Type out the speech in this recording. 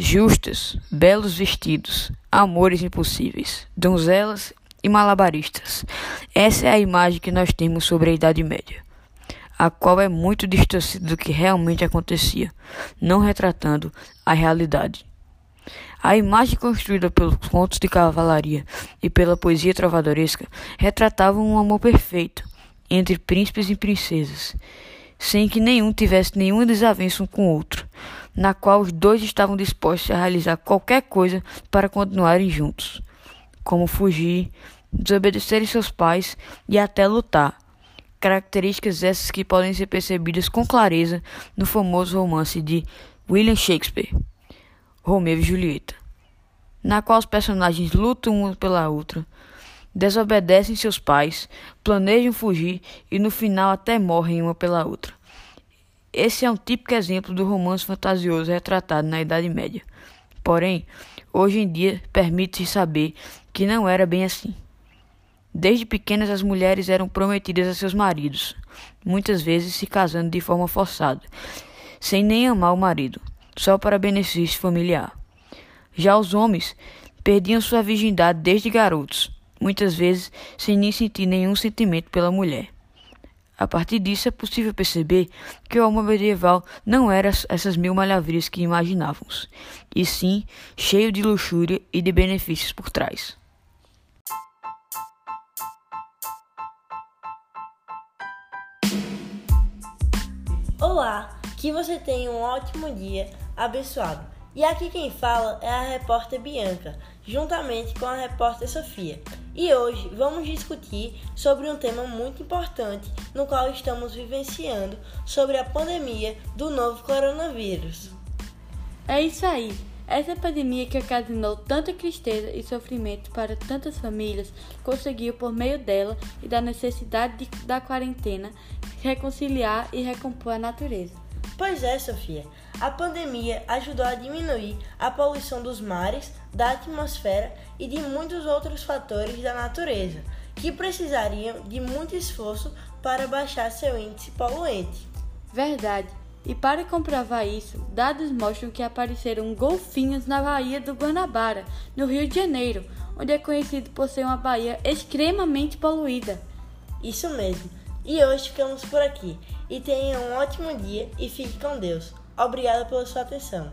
justas, belos vestidos, amores impossíveis, donzelas e malabaristas. Essa é a imagem que nós temos sobre a Idade Média, a qual é muito distorcida do que realmente acontecia, não retratando a realidade. A imagem construída pelos contos de cavalaria e pela poesia trovadoresca retratava um amor perfeito entre príncipes e princesas, sem que nenhum tivesse nenhuma desavença um com o outro, na qual os dois estavam dispostos a realizar qualquer coisa para continuarem juntos, como fugir, desobedecer seus pais e até lutar. Características essas que podem ser percebidas com clareza no famoso romance de William Shakespeare. Romeu e Julieta, na qual os personagens lutam uma pela outra, desobedecem seus pais, planejam fugir e no final até morrem uma pela outra. Esse é um típico exemplo do romance fantasioso retratado na Idade Média. Porém, hoje em dia permite-se saber que não era bem assim. Desde pequenas as mulheres eram prometidas a seus maridos, muitas vezes se casando de forma forçada, sem nem amar o marido só para benefício familiar. Já os homens perdiam sua virgindade desde garotos, muitas vezes sem nem sentir nenhum sentimento pela mulher. A partir disso é possível perceber que o amor medieval não era essas mil maravilhas que imaginávamos, e sim cheio de luxúria e de benefícios por trás. Olá, que você tenha um ótimo dia abençoado. E aqui quem fala é a repórter Bianca, juntamente com a repórter Sofia. E hoje vamos discutir sobre um tema muito importante no qual estamos vivenciando sobre a pandemia do novo coronavírus. É isso aí. Essa pandemia que ocasionou tanta tristeza e sofrimento para tantas famílias conseguiu, por meio dela e da necessidade de, da quarentena, reconciliar e recompor a natureza. Pois é, Sofia. A pandemia ajudou a diminuir a poluição dos mares, da atmosfera e de muitos outros fatores da natureza, que precisariam de muito esforço para baixar seu índice poluente. Verdade. E para comprovar isso, dados mostram que apareceram golfinhos na Baía do Guanabara, no Rio de Janeiro, onde é conhecido por ser uma baía extremamente poluída. Isso mesmo. E hoje ficamos por aqui. E tenha um ótimo dia e fique com Deus. Obrigada pela sua atenção.